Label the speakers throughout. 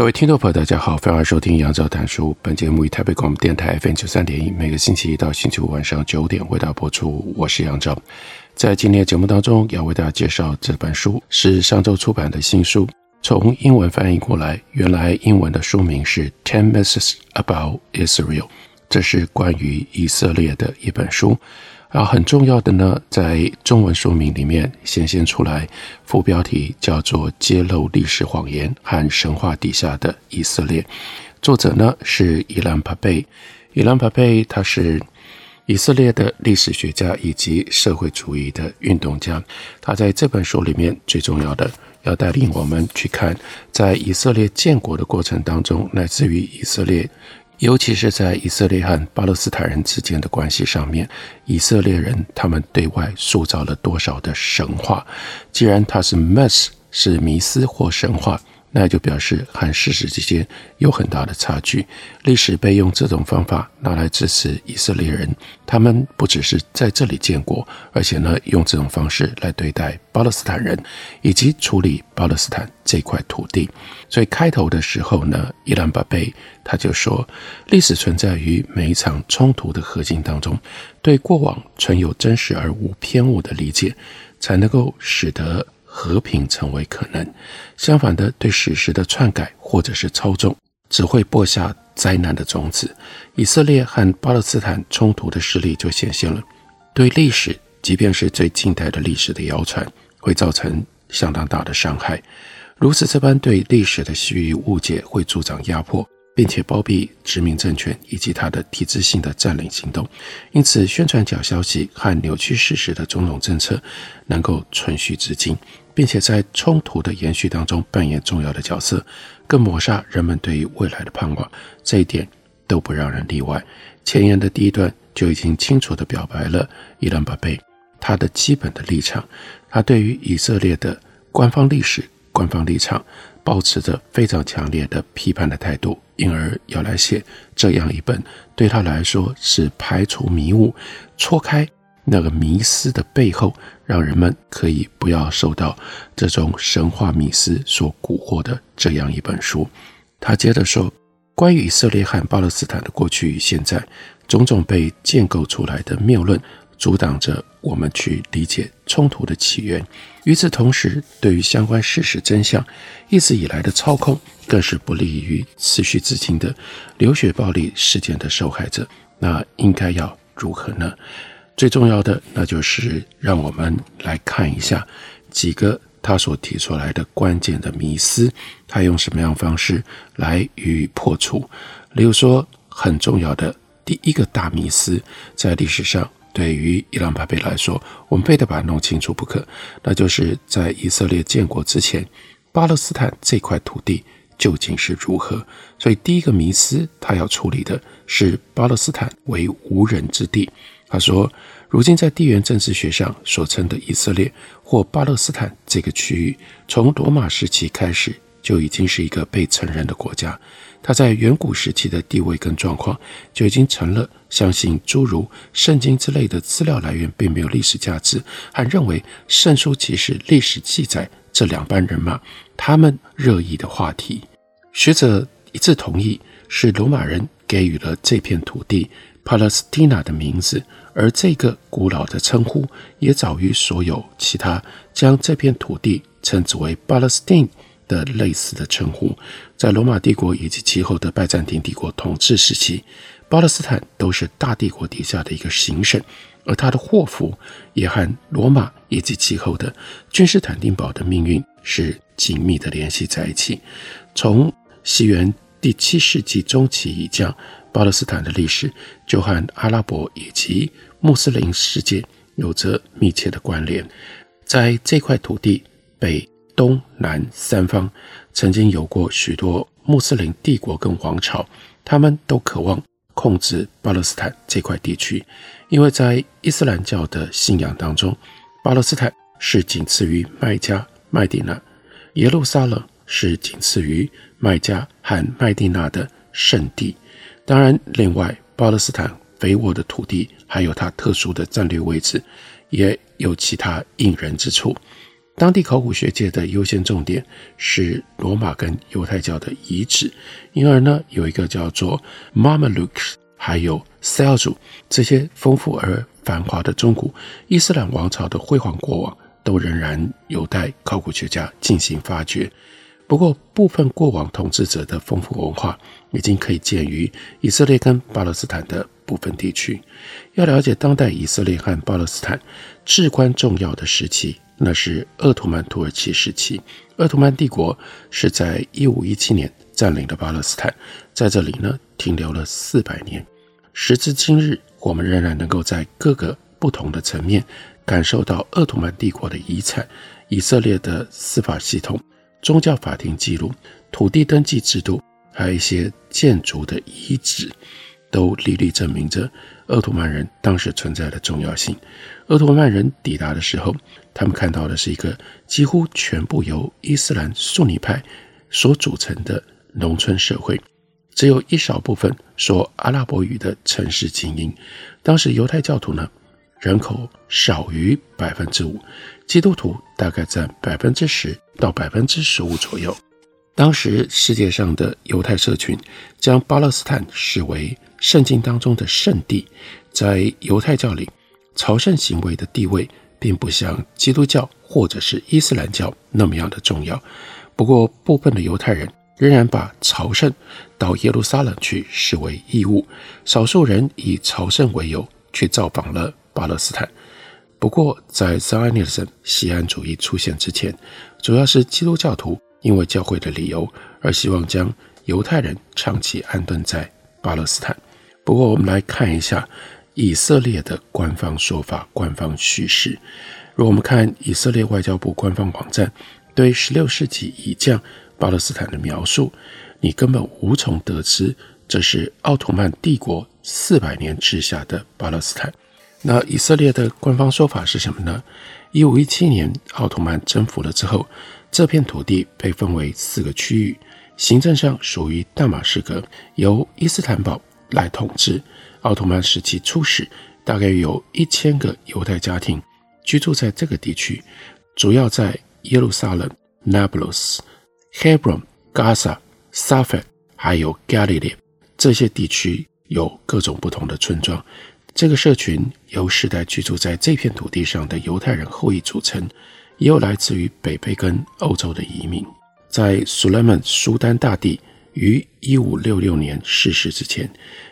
Speaker 1: 各位听众朋友，大家好，欢迎收听杨照谈书。本节目以台北广播电台 FM 九三点一，每个星期一到星期五晚上九点为大家播出。我是杨照，在今天的节目当中，要为大家介绍这本书是上周出版的新书，从英文翻译过来，原来英文的书名是《Ten Myths About Israel》，这是关于以色列的一本书。然后很重要的呢，在中文说明里面显现出来，副标题叫做《揭露历史谎言和神话底下的以色列》，作者呢是伊兰帕贝。伊兰帕贝他是以色列的历史学家以及社会主义的运动家。他在这本书里面最重要的要带领我们去看，在以色列建国的过程当中，乃至于以色列。尤其是在以色列和巴勒斯坦人之间的关系上面，以色列人他们对外塑造了多少的神话？既然它是 mess 是迷思或神话。那就表示和事实之间有很大的差距。历史被用这种方法拿来支持以色列人，他们不只是在这里建国，而且呢，用这种方式来对待巴勒斯坦人，以及处理巴勒斯坦这块土地。所以开头的时候呢，伊兰巴贝他就说，历史存在于每一场冲突的核心当中，对过往存有真实而无偏误的理解，才能够使得。和平成为可能，相反的，对史实的篡改或者是操纵，只会播下灾难的种子。以色列和巴勒斯坦冲突的实例就显现了，对历史，即便是最近代的历史的谣传，会造成相当大的伤害。如此这般对历史的虚与误解，会助长压迫。并且包庇殖民政权以及他的体制性的占领行动，因此宣传假消息和扭曲事实的种种政策能够存续至今，并且在冲突的延续当中扮演重要的角色，更抹杀人们对于未来的盼望。这一点都不让人例外。前言的第一段就已经清楚地表白了伊兰巴贝他的基本的立场，他对于以色列的官方历史、官方立场。抱持着非常强烈的批判的态度，因而要来写这样一本对他来说是排除迷雾、戳开那个迷思的背后，让人们可以不要受到这种神话迷思所蛊惑的这样一本书。他接着说，关于以色列和巴勒斯坦的过去与现在，种种被建构出来的谬论。阻挡着我们去理解冲突的起源。与此同时，对于相关事实真相一直以来的操控，更是不利于持续至今的流血暴力事件的受害者。那应该要如何呢？最重要的，那就是让我们来看一下几个他所提出来的关键的迷思，他用什么样方式来予以破除。例如说，很重要的第一个大迷思，在历史上。对于伊兰帕贝来说，我们非得把它弄清楚不可。那就是在以色列建国之前，巴勒斯坦这块土地究竟是如何？所以第一个迷思，他要处理的是巴勒斯坦为无人之地。他说，如今在地缘政治学上所称的以色列或巴勒斯坦这个区域，从罗马时期开始就已经是一个被承认的国家。他在远古时期的地位跟状况就已经成了相信诸如圣经之类的资料来源并没有历史价值，还认为圣书即是历史记载这两班人马他们热议的话题。学者一致同意，是罗马人给予了这片土地 Palestina 的名字，而这个古老的称呼也早于所有其他将这片土地称之为 Palestine 的类似的称呼，在罗马帝国以及其后的拜占庭帝国统治时期，巴勒斯坦都是大帝国底下的一个行省，而他的祸福也和罗马以及其后的君士坦丁堡的命运是紧密的联系在一起。从西元第七世纪中期以降，巴勒斯坦的历史就和阿拉伯以及穆斯林世界有着密切的关联，在这块土地。被、东、南三方曾经有过许多穆斯林帝国跟王朝，他们都渴望控制巴勒斯坦这块地区，因为在伊斯兰教的信仰当中，巴勒斯坦是仅次于麦加、麦地那，耶路撒冷是仅次于麦加和麦地那的圣地。当然，另外巴勒斯坦肥沃的土地，还有它特殊的战略位置，也有其他引人之处。当地考古学界的优先重点是罗马跟犹太教的遗址，因而呢，有一个叫做 Mamelukes 还有 s e l j u 这些丰富而繁华的中古伊斯兰王朝的辉煌过往，都仍然有待考古学家进行发掘。不过，部分过往统治者的丰富文化已经可以见于以色列跟巴勒斯坦的部分地区。要了解当代以色列和巴勒斯坦至关重要的时期。那是鄂图曼土耳其时期，鄂图曼帝国是在一五一七年占领了巴勒斯坦，在这里呢停留了四百年。时至今日，我们仍然能够在各个不同的层面感受到鄂图曼帝国的遗产、以色列的司法系统、宗教法庭记录、土地登记制度，还有一些建筑的遗址，都历历证明着鄂图曼人当时存在的重要性。鄂图曼人抵达的时候，他们看到的是一个几乎全部由伊斯兰逊尼派所组成的农村社会，只有一少部分说阿拉伯语的城市精英。当时犹太教徒呢，人口少于百分之五，基督徒大概占百分之十到百分之十五左右。当时世界上的犹太社群将巴勒斯坦视为圣经当中的圣地，在犹太教里。朝圣行为的地位并不像基督教或者是伊斯兰教那么样的重要。不过，部分的犹太人仍然把朝圣到耶路撒冷去视为义务。少数人以朝圣为由去造访了巴勒斯坦。不过，在 Zionism 锡安主义出现之前，主要是基督教徒因为教会的理由而希望将犹太人长期安顿在巴勒斯坦。不过，我们来看一下。以色列的官方说法、官方叙事，如果我们看以色列外交部官方网站对16世纪以降巴勒斯坦的描述，你根本无从得知这是奥图曼帝国四百年治下的巴勒斯坦。那以色列的官方说法是什么呢？1517年奥图曼征服了之后，这片土地被分为四个区域，行政上属于大马士革，由伊斯坦堡来统治。奥图曼时期初始，大概有一千个犹太家庭居住在这个地区，主要在耶路撒冷、Nablus、Hebron、Gaza、Safed 还有 Galilee 这些地区有各种不同的村庄。这个社群由世代居住在这片土地上的犹太人后裔组成，也有来自于北非跟欧洲的移民。在苏莱曼苏丹大帝于一五六六年逝世之前。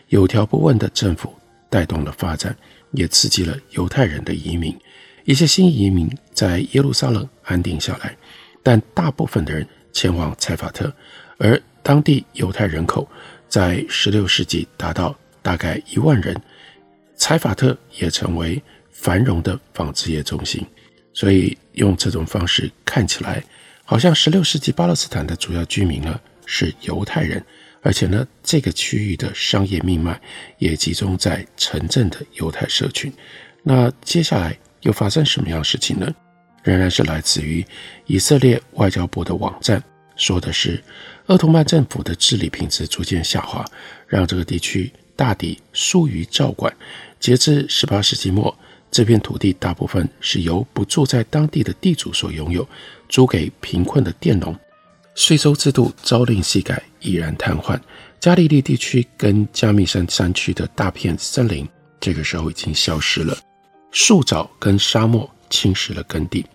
Speaker 1: 有条不紊的政府带动了发展，也刺激了犹太人的移民。一些新移民在耶路撒冷安定下来，但大部分的人前往采法特，而当地犹太人口在16世纪达到大概一万人，采法特也成为繁荣的纺织业中心。所以用这种方式看起来，好像16世纪巴勒斯坦的主要居民呢是犹太人。而且呢，这个区域的商业命脉也集中在城镇的犹太社群。那接下来又发生什么样的事情呢？仍然是来自于以色列外交部的网站，说的是鄂图曼政府的治理品质逐渐下滑，让这个地区大抵疏于照管。截至十八世纪末，这片土地大部分是由不住在当地的地主所拥有，租给贫困的佃农。税收制度朝令夕改，已然瘫痪。加利利地区跟加密山山区的大片森林，这个时候已经消失了。树沼跟沙漠侵蚀了耕地。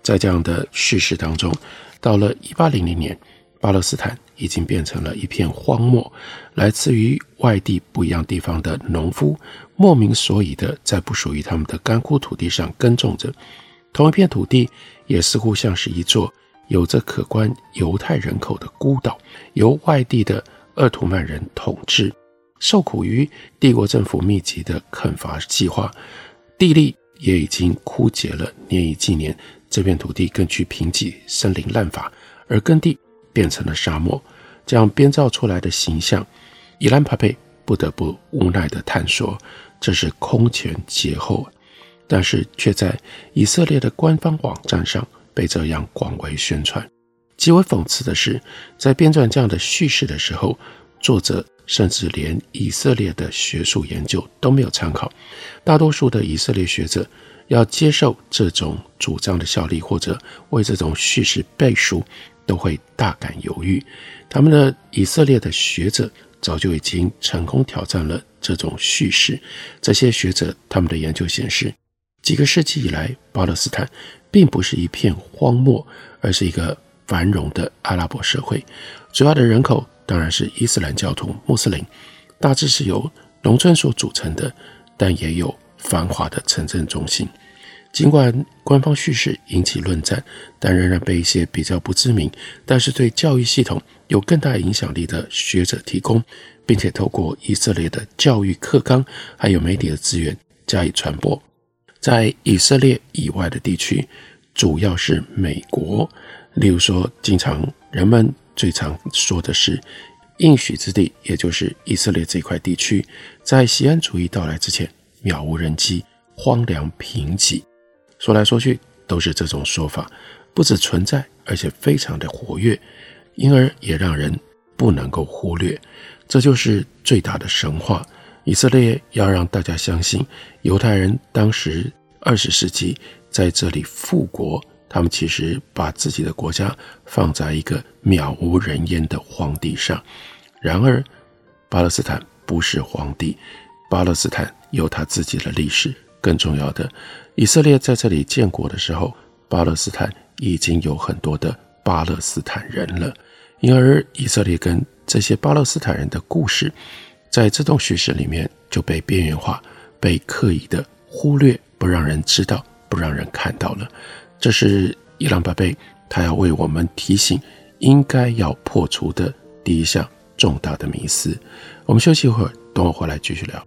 Speaker 1: 在这样的叙事当中，到了一八零零年，巴勒斯坦已经变成了一片荒漠。来自于外地不一样地方的农夫，莫名所以的在不属于他们的干枯土地上耕种着。同一片土地，也似乎像是一座。有着可观犹太人口的孤岛，由外地的鄂图曼人统治，受苦于帝国政府密集的垦伐计划，地力也已经枯竭了，年以继年，这片土地更具贫瘠，森林滥伐，而耕地变成了沙漠。这样编造出来的形象，伊兰帕佩不得不无奈地探索，这是空前绝后，但是却在以色列的官方网站上被这样广为宣传。极为讽刺的是，在编撰这样的叙事的时候，作者甚至连以色列的学术研究都没有参考。大多数的以色列学者要接受这种主张的效力，或者为这种叙事背书，都会大感犹豫。他们的以色列的学者早就已经成功挑战了这种叙事。这些学者他们的研究显示，几个世纪以来，巴勒斯坦并不是一片荒漠，而是一个。繁荣的阿拉伯社会，主要的人口当然是伊斯兰教徒、穆斯林，大致是由农村所组成的，但也有繁华的城镇中心。尽管官方叙事引起论战，但仍然被一些比较不知名，但是对教育系统有更大影响力的学者提供，并且透过以色列的教育课纲还有媒体的资源加以传播。在以色列以外的地区，主要是美国。例如说，经常人们最常说的是应许之地，也就是以色列这块地区，在锡安主义到来之前，渺无人迹、荒凉贫瘠。说来说去都是这种说法，不只存在，而且非常的活跃，因而也让人不能够忽略。这就是最大的神话。以色列要让大家相信，犹太人当时二十世纪在这里复国。他们其实把自己的国家放在一个渺无人烟的荒地上，然而巴勒斯坦不是荒地，巴勒斯坦有他自己的历史。更重要的，以色列在这里建国的时候，巴勒斯坦已经有很多的巴勒斯坦人了，因而以色列跟这些巴勒斯坦人的故事，在这种叙事里面就被边缘化，被刻意的忽略，不让人知道，不让人看到了。这是伊朗巴贝，他要为我们提醒，应该要破除的第一项重大的迷思。我们休息一会儿，等我回来继续聊。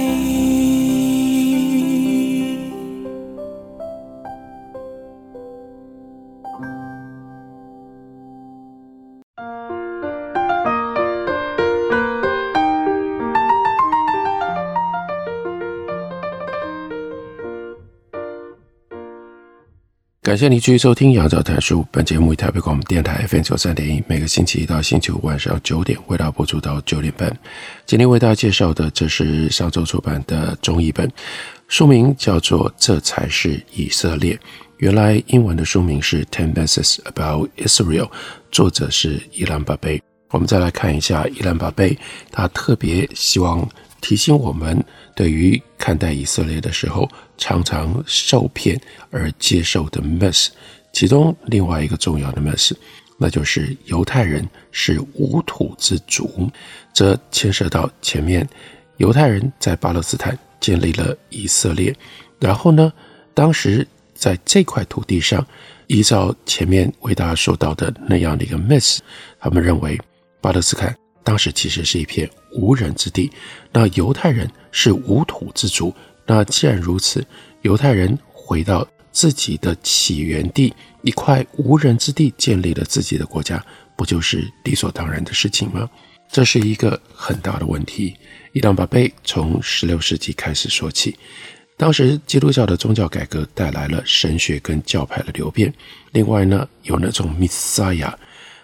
Speaker 1: 感谢你继续收听《杨照谈书》。本节目以台北广播电台 FM 九三点一，每个星期一到星期五晚上九点，为大家播出到九点半。今天为大家介绍的，这是上周出版的中译本，书名叫做《这才是以色列》。原来英文的书名是《Ten Messages About Israel》，作者是伊兰巴贝。我们再来看一下伊兰巴贝，他特别希望提醒我们，对于看待以色列的时候，常常受骗而接受的 miss，其中另外一个重要的 miss，那就是犹太人是无土之族。这牵涉到前面犹太人在巴勒斯坦建立了以色列，然后呢，当时在这块土地上，依照前面为大家说到的那样的一个 miss，他们认为巴勒斯坦当时其实是一片无人之地，那犹太人是无土之族。那既然如此，犹太人回到自己的起源地，一块无人之地，建立了自己的国家，不就是理所当然的事情吗？这是一个很大的问题。伊朗巴贝从十六世纪开始说起，当时基督教的宗教改革带来了神学跟教派的流变，另外呢，有那种 Messiah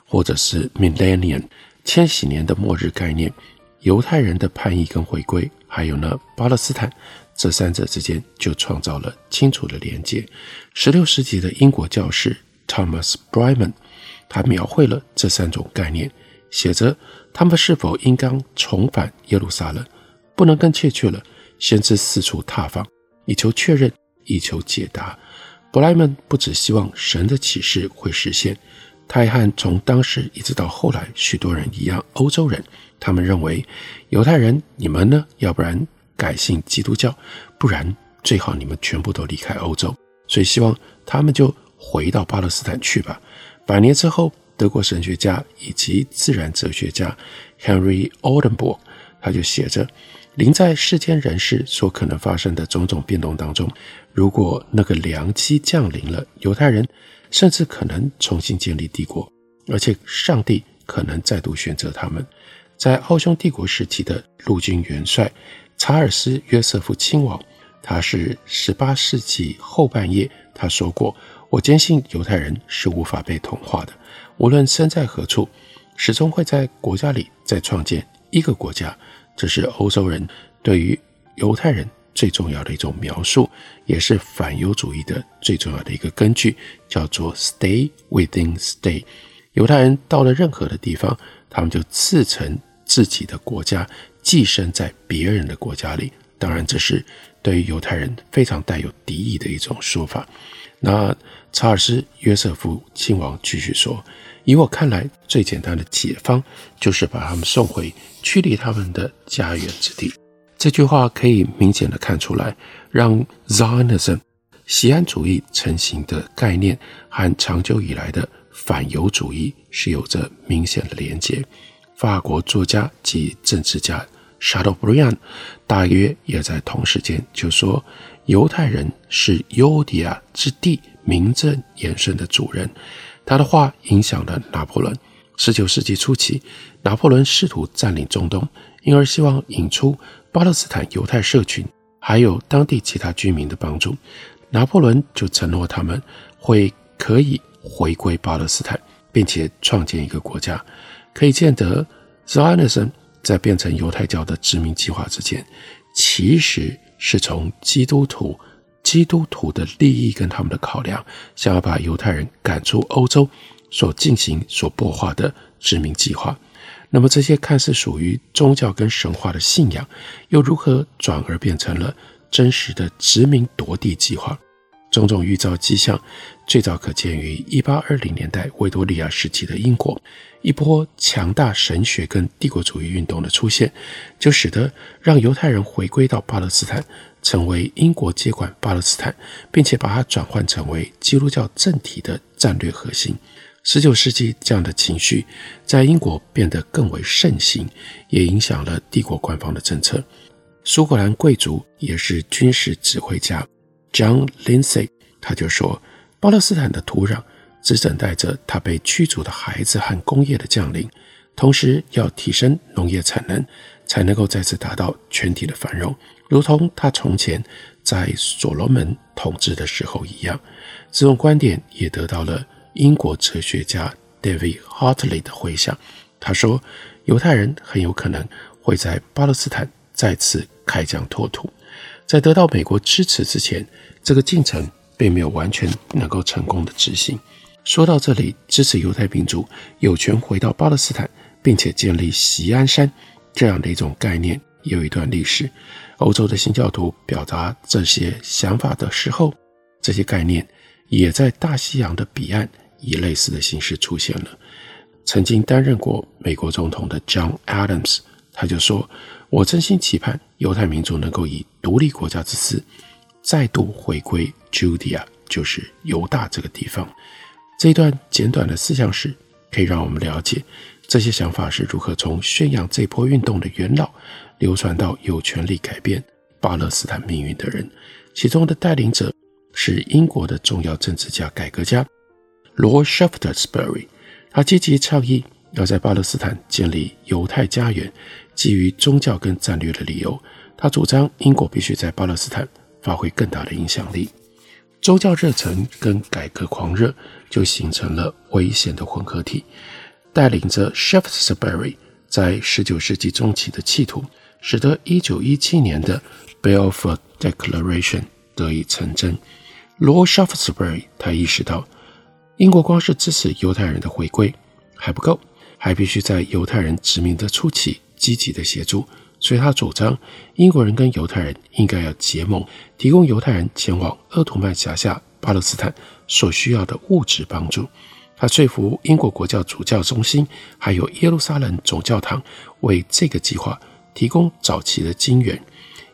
Speaker 1: 或者是 Millennium 千禧年的末日概念，犹太人的叛逆跟回归，还有呢巴勒斯坦，这三者之间就创造了清楚的连接。十六世纪的英国教士 Thomas briman 他描绘了这三种概念，写着他们是否应当重返耶路撒冷，不能更确切了。先知四处踏访，以求确认，以求解答。布莱曼不只希望神的启示会实现，他还和从当时一直到后来许多人一样，欧洲人，他们认为犹太人，你们呢？要不然改信基督教，不然最好你们全部都离开欧洲。所以希望他们就回到巴勒斯坦去吧。百年之后，德国神学家以及自然哲学家 Henry Oldenburg 他就写着。临在世间人事所可能发生的种种变动当中，如果那个良机降临了，犹太人甚至可能重新建立帝国，而且上帝可能再度选择他们。在奥匈帝国时期的陆军元帅查尔斯·约瑟夫亲王，他是十八世纪后半叶，他说过：“我坚信犹太人是无法被同化的，无论身在何处，始终会在国家里再创建一个国家。”这是欧洲人对于犹太人最重要的一种描述，也是反犹主义的最重要的一个根据，叫做 “stay within stay”。犹太人到了任何的地方，他们就自成自己的国家，寄生在别人的国家里。当然，这是对于犹太人非常带有敌意的一种说法。那查尔斯·约瑟夫亲王继续说。以我看来，最简单的解方就是把他们送回驱离他们的家园之地。这句话可以明显的看出来，让 Zionism 锡安主义成型的概念和长久以来的反犹主义是有着明显的连接。法国作家及政治家 Chateaubriand 大约也在同时间就说，犹太人是犹地亚之地名正言顺的主人。他的话影响了拿破仑。十九世纪初期，拿破仑试图占领中东，因而希望引出巴勒斯坦犹太社群，还有当地其他居民的帮助。拿破仑就承诺他们会可以回归巴勒斯坦，并且创建一个国家。可以见得，Zionism 在变成犹太教的殖民计划之前，其实是从基督徒。基督徒的利益跟他们的考量，想要把犹太人赶出欧洲所进行、所擘画的殖民计划。那么这些看似属于宗教跟神话的信仰，又如何转而变成了真实的殖民夺地计划？种种预兆迹象，最早可见于一八二零年代维多利亚时期的英国，一波强大神学跟帝国主义运动的出现，就使得让犹太人回归到巴勒斯坦。成为英国接管巴勒斯坦，并且把它转换成为基督教政体的战略核心。十九世纪这样的情绪在英国变得更为盛行，也影响了帝国官方的政策。苏格兰贵族也是军事指挥家 John Lindsay，他就说：“巴勒斯坦的土壤只等待着他被驱逐的孩子和工业的降临，同时要提升农业产能，才能够再次达到全体的繁荣。”如同他从前在所罗门统治的时候一样，这种观点也得到了英国哲学家 David Hartley 的回响。他说，犹太人很有可能会在巴勒斯坦再次开疆拓土。在得到美国支持之前，这个进程并没有完全能够成功的执行。说到这里，支持犹太民族有权回到巴勒斯坦，并且建立锡安山这样的一种概念，有一段历史。欧洲的新教徒表达这些想法的时候，这些概念也在大西洋的彼岸以类似的形式出现了。曾经担任过美国总统的 John Adams，他就说：“我真心期盼犹太民族能够以独立国家之姿，再度回归 Judea，就是犹大这个地方。”这一段简短的思想史可以让我们了解这些想法是如何从宣扬这波运动的元老。流传到有权力改变巴勒斯坦命运的人，其中的带领者是英国的重要政治家、改革家 Lord Shaftesbury。他积极倡议要在巴勒斯坦建立犹太家园，基于宗教跟战略的理由，他主张英国必须在巴勒斯坦发挥更大的影响力。宗教热忱跟改革狂热就形成了危险的混合体。带领着 Shaftesbury。在十九世纪中期的企图，使得一九一七年的 Balfour Declaration 得以成真。Lord Shaftesbury 他意识到，英国光是支持犹太人的回归还不够，还必须在犹太人殖民的初期积极的协助。所以他主张，英国人跟犹太人应该要结盟，提供犹太人前往鄂图曼辖下巴勒斯坦所需要的物质帮助。他说服英国国教主教中心还有耶路撒冷总教堂为这个计划提供早期的金援。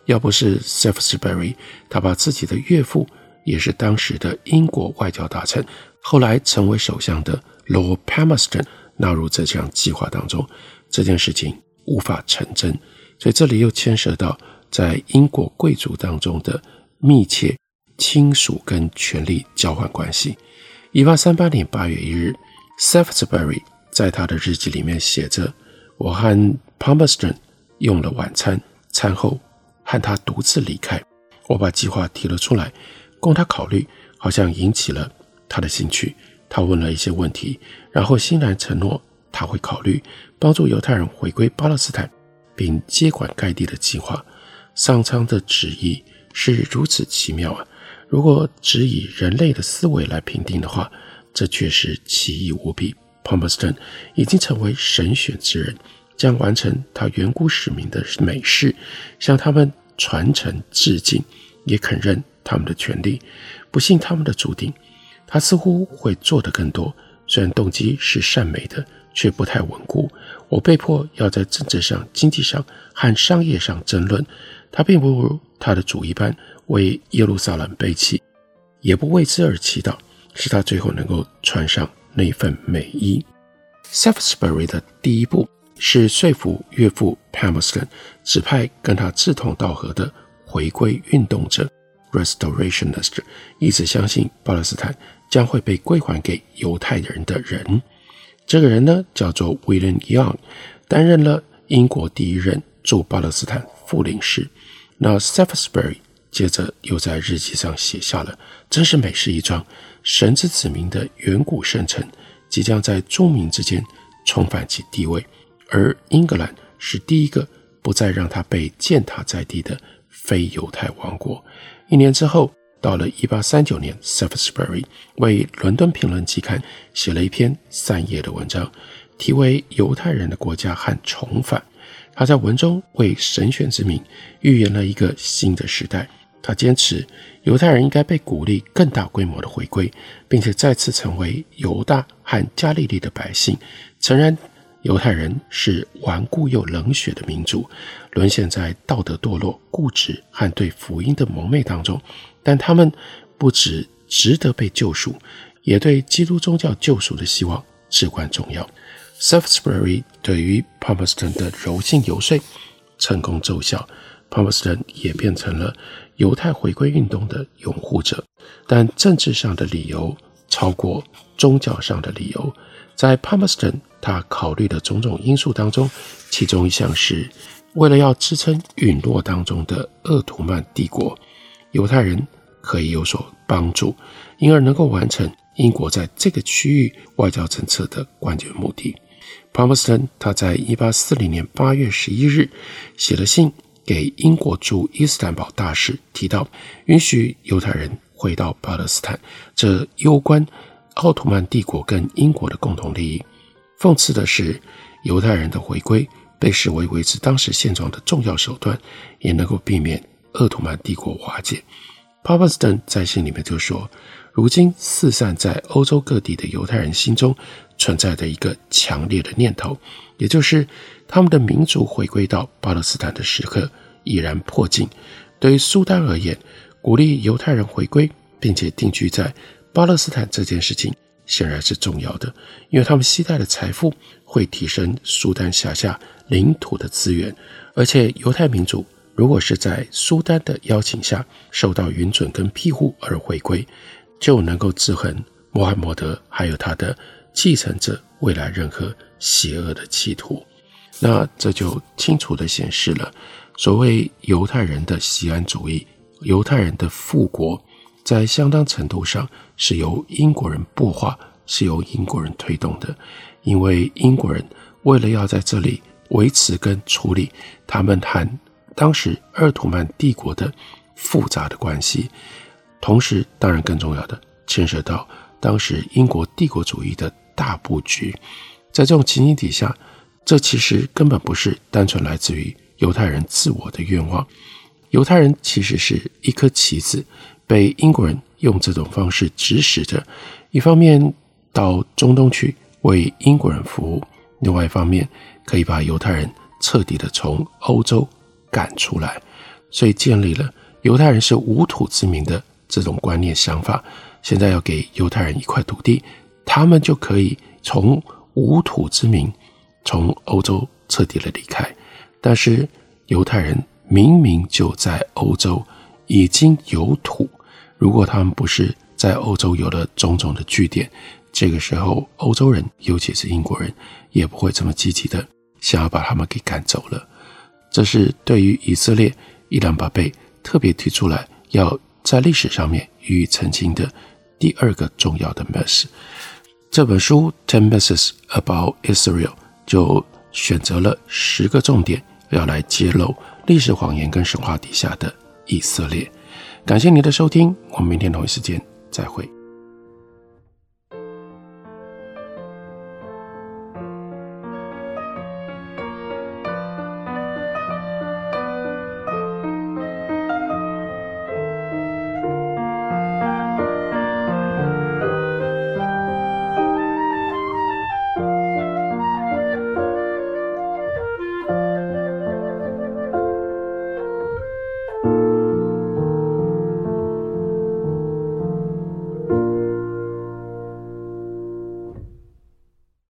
Speaker 1: 要不是 Shaftesbury，他把自己的岳父，也是当时的英国外交大臣，后来成为首相的 Lord Palmerston 纳入这项计划当中，这件事情无法成真。所以这里又牵涉到在英国贵族当中的密切亲属跟权力交换关系。一八三八年八月一日 s a f t s b u r y 在他的日记里面写着：“我和 Palmerston 用了晚餐，餐后和他独自离开。我把计划提了出来，供他考虑，好像引起了他的兴趣。他问了一些问题，然后欣然承诺他会考虑帮助犹太人回归巴勒斯坦。”并接管该地的计划，上苍的旨意是如此奇妙啊！如果只以人类的思维来评定的话，这确实奇异无比。Palmerston 已经成为神选之人，将完成他远古使命的美事，向他们传承致敬，也肯认他们的权利，不信他们的注定。他似乎会做得更多，虽然动机是善美的。却不太稳固。我被迫要在政治上、经济上和商业上争论。他并不如他的主一般为耶路撒冷背弃，也不为之而祈祷，使他最后能够穿上那份美衣。Shaftesbury 的第一步是说服岳父 Palmerston 指派跟他志同道合的回归运动者 Restorationist，一直相信巴勒斯坦将会被归还给犹太人的人。这个人呢，叫做 William Young，担任了英国第一任驻巴勒斯坦副领事。那 Shaftesbury 接着又在日记上写下了：“真是美事一桩，神之子民的远古圣城即将在众民之间重返其地位，而英格兰是第一个不再让他被践踏在地的非犹太王国。”一年之后。到了一八三九年，Shaftesbury 为《伦敦评论》期刊写了一篇三页的文章，题为《犹太人的国家和重返》。他在文中为神选之民预言了一个新的时代。他坚持犹太人应该被鼓励更大规模的回归，并且再次成为犹大和加利利的百姓。诚然，犹太人是顽固又冷血的民族，沦陷在道德堕落、固执和对福音的蒙昧当中。但他们不只值得被救赎，也对基督宗教救赎的希望至关重要。Shaftesbury 对于 Palmerston 的柔性游说成功奏效，Palmerston 也变成了犹太回归运动的拥护者。但政治上的理由超过宗教上的理由，在 Palmerston 他考虑的种种因素当中，其中一项是为了要支撑陨落当中的鄂图曼帝国。犹太人可以有所帮助，因而能够完成英国在这个区域外交政策的关键目的。庞伯斯顿他在一八四零年八月十一日写了信给英国驻伊斯坦堡大使，提到允许犹太人回到巴勒斯坦，这攸关奥图曼帝国跟英国的共同利益。讽刺的是，犹太人的回归被视为维持当时现状的重要手段，也能够避免。鄂图曼帝国瓦解帕帕斯登在信里面就说：“如今四散在欧洲各地的犹太人心中存在着一个强烈的念头，也就是他们的民族回归到巴勒斯坦的时刻已然迫近。对于苏丹而言，鼓励犹太人回归并且定居在巴勒斯坦这件事情显然是重要的，因为他们携带的财富会提升苏丹辖下领土的资源，而且犹太民族。”如果是在苏丹的邀请下受到允准跟庇护而回归，就能够制衡穆罕默德还有他的继承者未来任何邪恶的企图。那这就清楚地显示了，所谓犹太人的锡安主义、犹太人的复国，在相当程度上是由英国人擘画，是由英国人推动的，因为英国人为了要在这里维持跟处理他们和当时鄂图曼帝国的复杂的关系，同时，当然更重要的，牵涉到当时英国帝国主义的大布局。在这种情形底下，这其实根本不是单纯来自于犹太人自我的愿望。犹太人其实是一颗棋子，被英国人用这种方式指使着，一方面到中东去为英国人服务，另外一方面可以把犹太人彻底的从欧洲赶出来，所以建立了犹太人是无土之民的这种观念想法。现在要给犹太人一块土地，他们就可以从无土之民从欧洲彻底的离开。但是犹太人。明明就在欧洲已经有土，如果他们不是在欧洲有了种种的据点，这个时候欧洲人，尤其是英国人，也不会这么积极的想要把他们给赶走了。这是对于以色列伊朗巴贝特别提出来要在历史上面予以澄清的第二个重要的 message。这本书《Ten Messages About Israel》就选择了十个重点要来揭露。历史谎言跟神话底下的以色列，感谢您的收听，我们明天同一时间再会。